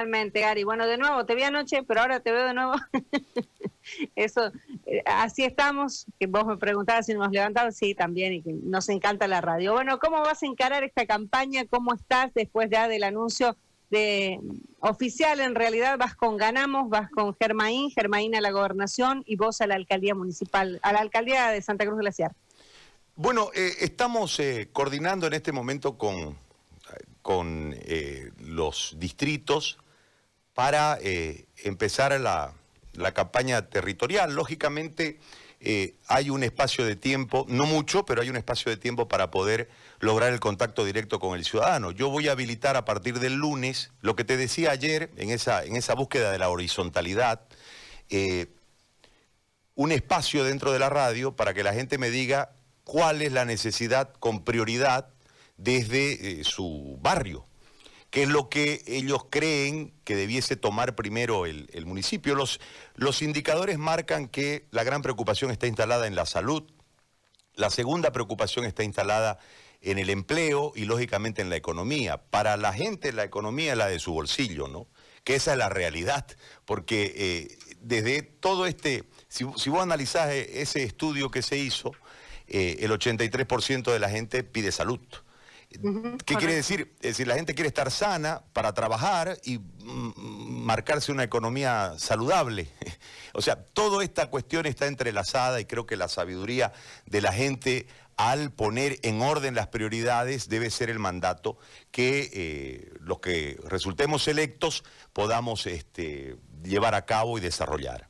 Totalmente, Gary. Bueno, de nuevo, te vi anoche, pero ahora te veo de nuevo. Eso, eh, así estamos, que vos me preguntabas si nos levantado, sí, también, y que nos encanta la radio. Bueno, ¿cómo vas a encarar esta campaña? ¿Cómo estás después ya del anuncio de oficial? En realidad vas con Ganamos, vas con Germaín, Germaín a la gobernación y vos a la alcaldía municipal, a la alcaldía de Santa Cruz de la. Bueno, eh, estamos eh, coordinando en este momento con, con los distritos, para eh, empezar la, campaña territorial. Lógicamente eh, hay un espacio de tiempo, no mucho, pero hay un espacio de tiempo para poder lograr el contacto directo con el ciudadano. Yo voy a habilitar a partir del lunes, lo que te decía ayer, en esa, en esa búsqueda de la horizontalidad, eh, un espacio dentro de la radio para que la gente me diga cuál es la necesidad con prioridad desde su barrio qué es lo que ellos creen que debiese tomar primero el, municipio. Los, los indicadores marcan que la gran preocupación está instalada en la salud, la segunda preocupación está instalada en el empleo y lógicamente en la economía. Para la gente la economía es la de su bolsillo, ¿no? Que esa es la realidad, porque eh, desde todo este, si, vos analizás ese estudio que se hizo, eh, el 83% de la gente pide salud. ¿Qué quiere decir? Es decir, la gente quiere estar sana para trabajar y mm, marcarse una economía saludable. o sea, toda esta cuestión está entrelazada y creo que la sabiduría de la gente al poner en orden las prioridades debe ser el mandato que eh, los que resultemos electos podamos este, llevar a cabo y desarrollar.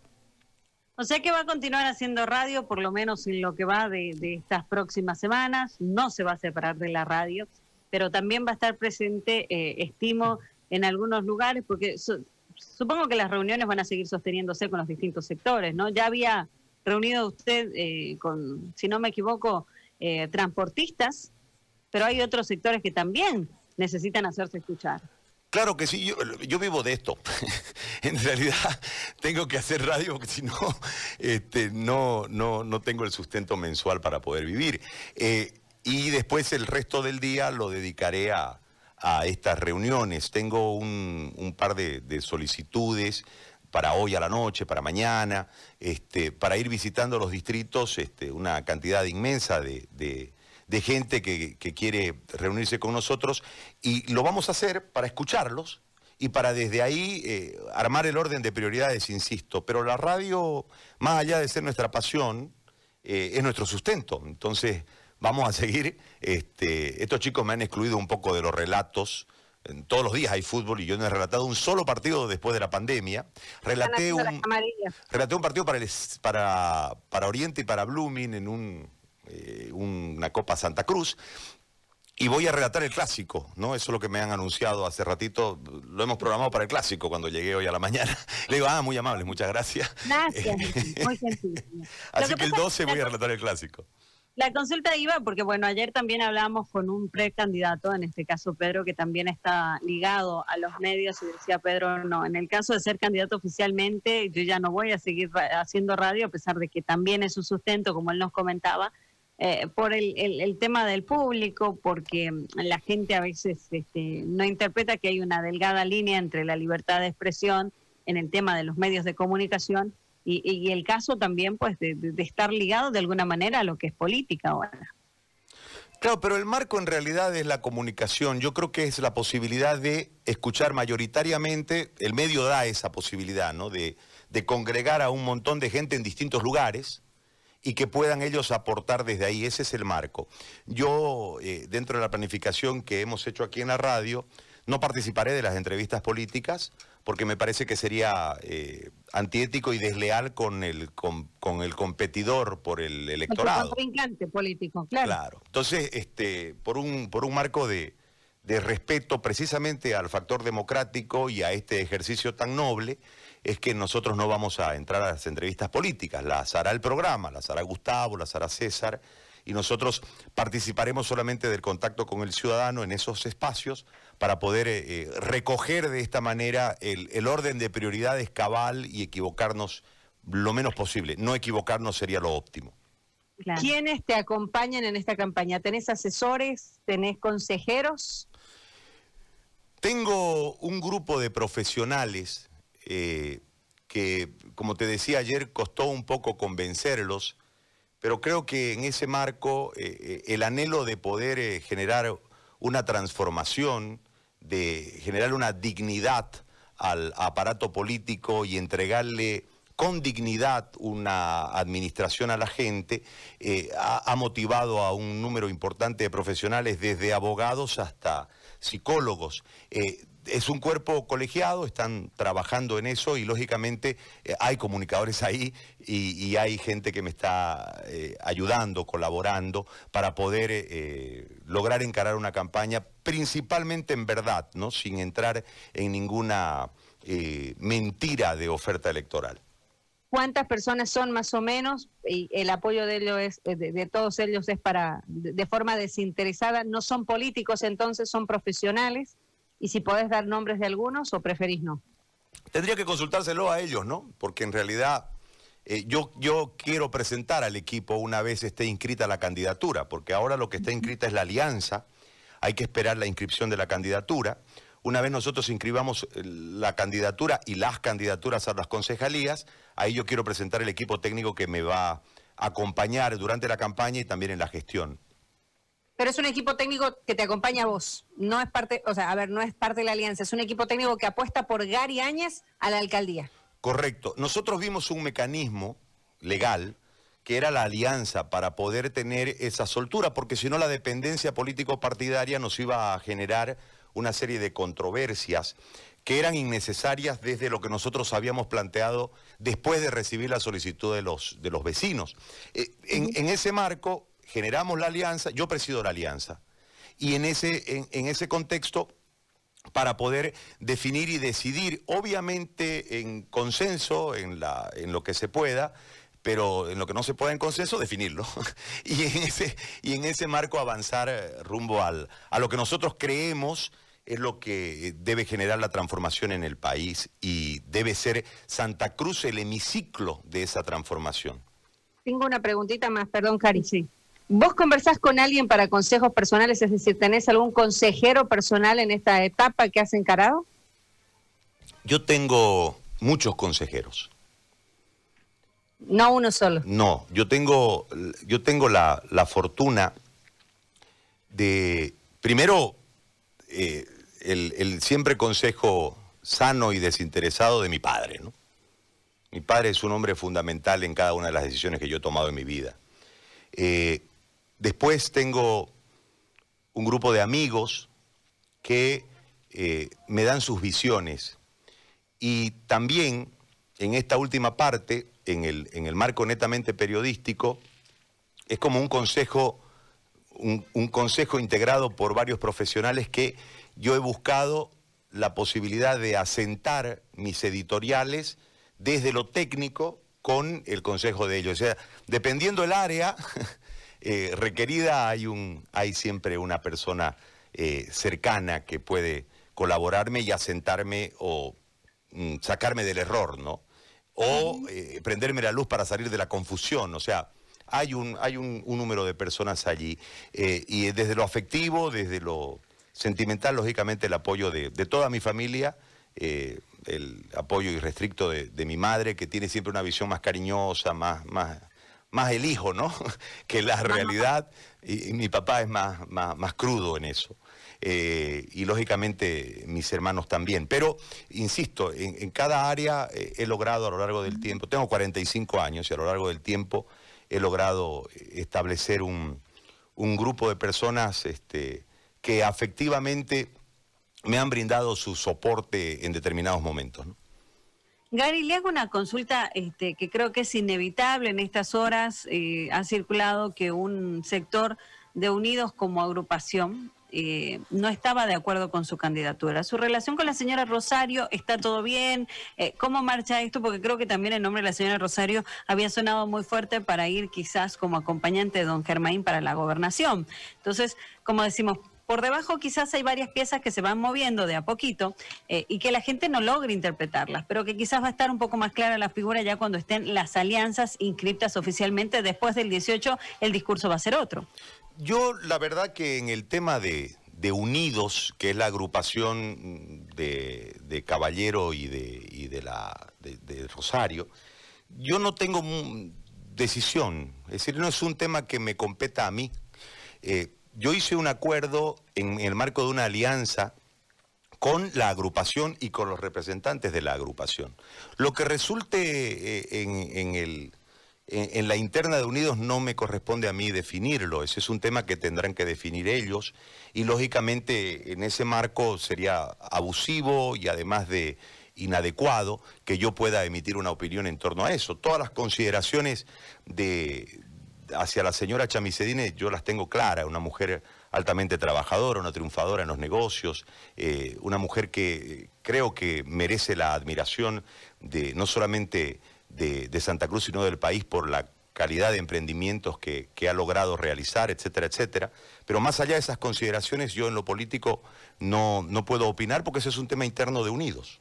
O sea que va a continuar haciendo radio, por lo menos en lo que va de, estas próximas semanas. No se va a separar de la radio, pero también va a estar presente, eh, estimo, en algunos lugares, porque supongo que las reuniones van a seguir sosteniéndose con los distintos sectores, ¿no? Ya había reunido usted eh, con, si no me equivoco, eh, transportistas, pero hay otros sectores que también necesitan hacerse escuchar. Claro que sí, yo, vivo de esto. en realidad tengo que hacer radio porque si no, este, no, no, no tengo el sustento mensual para poder vivir. Eh, y después el resto del día lo dedicaré a, estas reuniones. Tengo un, par de, solicitudes para hoy a la noche, para mañana, este, para ir visitando los distritos, este, una cantidad inmensa de gente que, quiere reunirse con nosotros y lo vamos a hacer para escucharlos y para desde ahí eh, armar el orden de prioridades, insisto. Pero la radio, más allá de ser nuestra pasión, eh, es nuestro sustento. Entonces vamos a seguir. Este, estos chicos me han excluido un poco de los relatos. Todos los días hay fútbol y yo no he relatado un solo partido después de la pandemia. Relaté un, relaté un partido para, el, para, para Oriente y para Blooming en un eh, una Copa Santa Cruz. Y voy a relatar el clásico, ¿no? Eso es lo que me han anunciado hace ratito. Lo hemos programado para el clásico cuando llegué hoy a la mañana. Le digo, ah, muy amable, muchas gracias. Gracias, muy sencillo. Así que, el 12 voy a relatar el clásico. La consulta iba porque, bueno, ayer también hablamos con un precandidato, en este caso Pedro, que también está ligado a los medios y decía Pedro, no, en el caso de ser candidato oficialmente, yo ya no voy a seguir haciendo radio, a pesar de que también es su sustento, como él nos comentaba, eh, por el, el, tema del público, porque la gente a veces este, no interpreta que hay una delgada línea entre la libertad de expresión en el tema de los medios de comunicación y, y el caso también pues de, de, estar ligado de alguna manera a lo que es política ahora. Claro, pero el marco en realidad es la comunicación. Yo creo que es la posibilidad de escuchar mayoritariamente, el medio da esa posibilidad, ¿no? De, de congregar a un montón de gente en distintos lugares, y que puedan ellos aportar desde ahí. Ese es el marco. Yo, eh, dentro de la planificación que hemos hecho aquí en la radio, no participaré de las entrevistas políticas porque me parece que sería eh, antiético y desleal con el, con, el competidor por el electorado. El político, claro. Claro. Entonces, este, por, un, por un marco de, de respeto precisamente al factor democrático y a este ejercicio tan noble, es que nosotros no vamos a entrar a las entrevistas políticas, las hará el programa, las hará Gustavo, las hará César, y nosotros participaremos solamente del contacto con el ciudadano en esos espacios para poder eh, eh, recoger de esta manera el, orden de prioridades cabal y equivocarnos lo menos posible. No equivocarnos sería lo óptimo. ¿Quiénes te acompañan en esta campaña? ¿Tenés asesores? ¿Tenés consejeros? Tengo un grupo de profesionales eh, que, como te decía ayer, costó un poco convencerlos, pero creo que en ese marco eh, eh, el anhelo de poder generar una transformación, de generar una dignidad al aparato político y entregarle con dignidad una administración a la gente, ha, motivado a un número importante de profesionales, desde abogados hasta psicólogos. Es un cuerpo colegiado, están trabajando en eso y lógicamente eh, hay comunicadores ahí y, hay gente que me está eh, ayudando, colaborando para poder lograr encarar una campaña principalmente en verdad, ¿no? sin entrar en ninguna mentira de oferta electoral. ¿Cuántas personas son más o menos? Y el apoyo de, ellos de, todos ellos es para de, forma desinteresada. ¿No son políticos entonces, son profesionales? Y si podés dar nombres de algunos o preferís no. Tendría que consultárselo a ellos, ¿no? Porque en realidad eh, yo, yo quiero presentar al equipo una vez esté inscrita la candidatura, porque ahora lo que está inscrita es la alianza. Hay que esperar la inscripción de la candidatura. Una vez nosotros inscribamos eh, la candidatura y las candidaturas a las concejalías, ahí yo quiero presentar el equipo técnico que me va a acompañar durante la campaña y también en la gestión. Pero es un equipo técnico que te acompaña a vos, no es parte, o sea, a ver, no es parte de la alianza, es un equipo técnico que apuesta por Gary Áñez a la alcaldía. Correcto. Nosotros vimos un mecanismo legal que era la alianza para poder tener esa soltura, porque si no la dependencia político-partidaria nos iba a generar una serie de controversias que eran innecesarias desde lo que nosotros habíamos planteado después de recibir la solicitud de los, de los vecinos. Eh, en, ese marco generamos la alianza, yo presido la alianza, y en ese, en, ese contexto para poder definir y decidir, obviamente en consenso, en, la, en lo que se pueda, pero en lo que no se pueda en consenso, definirlo. y, en ese, y en ese marco avanzar eh, rumbo al, a lo que nosotros creemos es lo que debe generar la transformación en el país y debe ser Santa Cruz el hemiciclo de esa transformación. Tengo una preguntita más, perdón, Cari. Sí. ¿Vos conversás con alguien para consejos personales? Es decir, ¿tenés algún consejero personal en esta etapa que has encarado? Yo tengo muchos consejeros. No uno solo. No, yo tengo, yo tengo la, fortuna de, primero, eh, el, siempre consejo sano y desinteresado de mi padre. ¿no? Mi padre es un hombre fundamental en cada una de las decisiones que yo he tomado en mi vida. Eh, después tengo un grupo de amigos que eh, me dan sus visiones y también en esta última parte en el, marco netamente periodístico, es como un consejo, un, consejo integrado por varios profesionales que yo he buscado la posibilidad de asentar mis editoriales desde lo técnico con el consejo de ellos. O sea, dependiendo el área eh, requerida, hay, un, hay siempre una persona eh, cercana que puede colaborarme y asentarme o mm, sacarme del error, ¿no? o eh, prenderme la luz para salir de la confusión. O sea, hay un, hay un, número de personas allí. Eh, y desde lo afectivo, desde lo sentimental, lógicamente el apoyo de, toda mi familia, el apoyo irrestricto de, mi madre, que tiene siempre una visión más cariñosa, más, más, más el hijo, ¿no? que la realidad. Y, mi papá es más, más, más crudo en eso. Eh, y lógicamente mis hermanos también. Pero, insisto, en, cada área eh, he logrado a lo largo del tiempo, tengo 45 años y a lo largo del tiempo he logrado establecer un, grupo de personas este, que afectivamente me han brindado su soporte en determinados momentos. Gary, le hago una consulta este, que creo que es inevitable en estas horas. Eh, ha circulado que un sector de Unidos como agrupación eh, no estaba de acuerdo con su candidatura. Su relación con la señora Rosario, ¿está todo bien? Eh, ¿Cómo marcha esto? Porque creo que también el nombre de la señora Rosario había sonado muy fuerte para ir quizás como acompañante de don Germain para la gobernación. Entonces, como decimos, por debajo quizás hay varias piezas que se van moviendo de a poquito eh, y que la gente no logra interpretarlas, pero que quizás va a estar un poco más clara la figura ya cuando estén las alianzas inscriptas oficialmente. Después del 18 el discurso va a ser otro. Yo la verdad que en el tema de, Unidos, que es la agrupación de, Caballero y de, de, la, de, Rosario, yo no tengo decisión, es decir, no es un tema que me competa a mí. Eh, yo hice un acuerdo en, el marco de una alianza con la agrupación y con los representantes de la agrupación. Lo que resulte eh, en, el, en, la interna de Unidos no me corresponde a mí definirlo, ese es un tema que tendrán que definir ellos y lógicamente en ese marco sería abusivo y además de inadecuado que yo pueda emitir una opinión en torno a eso. Todas las consideraciones de, hacia la señora Chamicedine yo las tengo claras, una mujer altamente trabajadora, una triunfadora en los negocios, eh, una mujer que creo que merece la admiración de no solamente de, Santa Cruz, sino del país por la calidad de emprendimientos que, ha logrado realizar, etcétera, etcétera. Pero más allá de esas consideraciones, yo en lo político no, no puedo opinar porque ese es un tema interno de Unidos.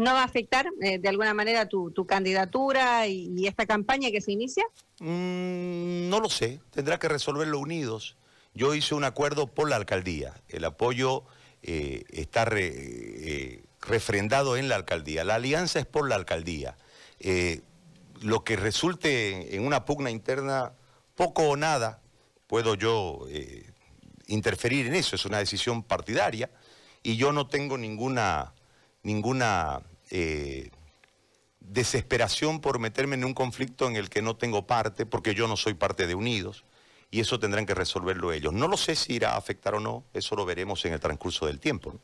¿No va a afectar eh, de alguna manera tu, candidatura y, esta campaña que se inicia? Mm, no lo sé, tendrá que resolverlo unidos. Yo hice un acuerdo por la alcaldía, el apoyo eh, está eh, refrendado en la alcaldía, la alianza es por la alcaldía. lo que resulte en una pugna interna, poco o nada, puedo yo interferir en eso, es una decisión partidaria y yo no tengo ninguna ninguna eh, desesperación por meterme en un conflicto en el que no tengo parte, porque yo no soy parte de Unidos, y eso tendrán que resolverlo ellos. No lo sé si irá a afectar o no, eso lo veremos en el transcurso del tiempo.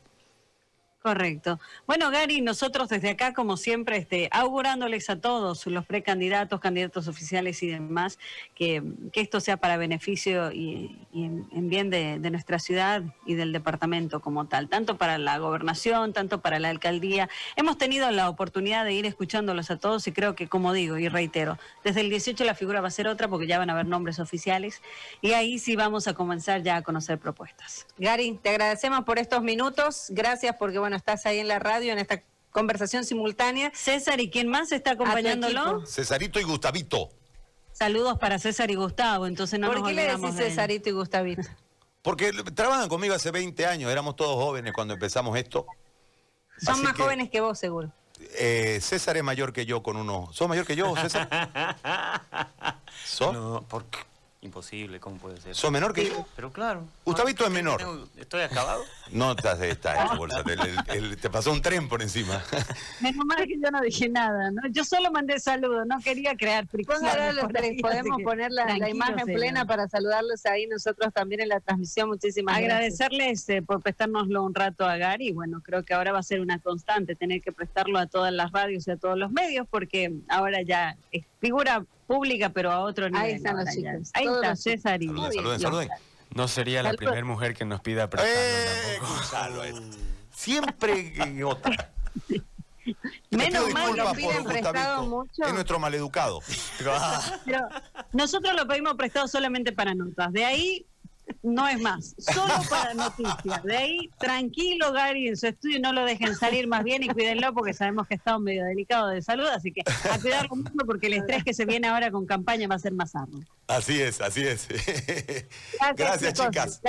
Correcto. Bueno, Gary, nosotros desde acá, como siempre, este, augurándoles a todos, los precandidatos, candidatos oficiales y demás, que, esto sea para beneficio y, en, bien de, nuestra ciudad y del departamento como tal, tanto para la gobernación, tanto para la alcaldía. Hemos tenido la oportunidad de ir escuchándolos a todos y creo que, como digo y reitero, desde el 18 la figura va a ser otra porque ya van a haber nombres oficiales y ahí sí vamos a comenzar ya a conocer propuestas. Gary, te agradecemos por estos minutos. Gracias porque, bueno, estás ahí en la radio en esta conversación simultánea. César, ¿y quién más está acompañándolo? Cesarito y Gustavito. Saludos para César y Gustavo, entonces no ¿Por qué le decís Cesarito y Gustavito? Porque trabajan conmigo hace 20 años, éramos todos jóvenes cuando empezamos esto. Son más jóvenes que vos, seguro. Eh, César es mayor que yo con uno. ¿Sos mayor que yo, César? ¿Sos? No, porque Imposible, ¿cómo puede ser? ¿Sos menor que yo? Pero claro. Gustavito es menor. ¿Estoy acabado? No estás está en bolsa. te pasó un tren por encima. Menos mal que yo no dije nada, ¿no? Yo solo mandé saludos, no quería crear fricción. Podemos poner la, imagen plena para saludarlos ahí nosotros también en la transmisión. Muchísimas gracias. Agradecerles eh, por prestárnoslo un rato a Gary. Bueno, creo que ahora va a ser una constante tener que prestarlo a todas las radios y a todos los medios porque ahora ya es figura pública, pero a otro nivel. Ahí están los chicos. Ahí está César y... Saluden, saluden, No sería la primera mujer que nos pida prestarlo eh, Siempre en otra. Menos mal lo piden prestado mucho. Es nuestro maleducado. Pero nosotros lo pedimos prestado solamente para notas. De ahí no es más, solo para noticias. De ahí, tranquilo, Gary, en su estudio, no lo dejen salir más bien y cuídenlo porque sabemos que está un medio delicado de salud, así que a cuidarlo mucho porque el estrés que se viene ahora con campaña va a ser más arduo. Así es, así es. Gracias, chicas.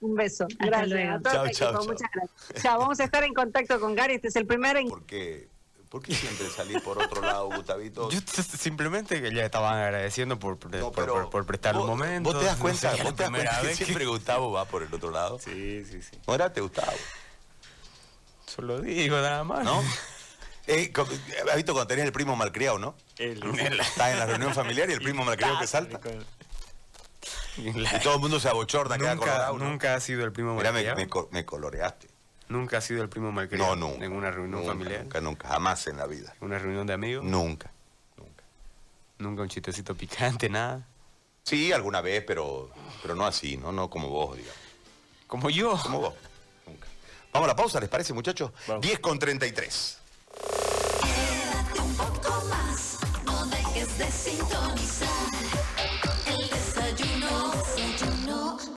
Un beso. gracias. Chao, chao, Muchas gracias. Chao, vamos a estar en contacto con Gary. Este es el primer. Porque ¿Por qué siempre salís por otro lado, Gustavito? Yo simplemente que ya estaban agradeciendo por, por, prestar un momento. ¿Vos te das cuenta, ¿vos te das cuenta que, siempre Gustavo va por el otro lado? Sí, sí, sí. Ahora te Gustavo. Solo digo nada más. ¿No? Eh, ¿Has visto cuando tenés el primo malcriado, no? El, Está en la reunión familiar y el primo malcriado que salta. Y todo el mundo se abochorna, nunca, queda colorado. Nunca ha sido el primo malcriado. Mira, me, me coloreaste. ¿Nunca ha sido el primo malcriado? No, nunca. ¿En una reunión familiar? Nunca, nunca, jamás en la vida. ¿Una reunión de amigos? Nunca, nunca. ¿Nunca un chistecito picante, nada? Sí, alguna vez, pero, pero no así, ¿no? No como vos, digamos. ¿Como yo? Como vos, nunca. Vamos a la pausa, ¿les parece, muchachos? 10 con 33. Quédate un poco más, no dejes de sintonizar.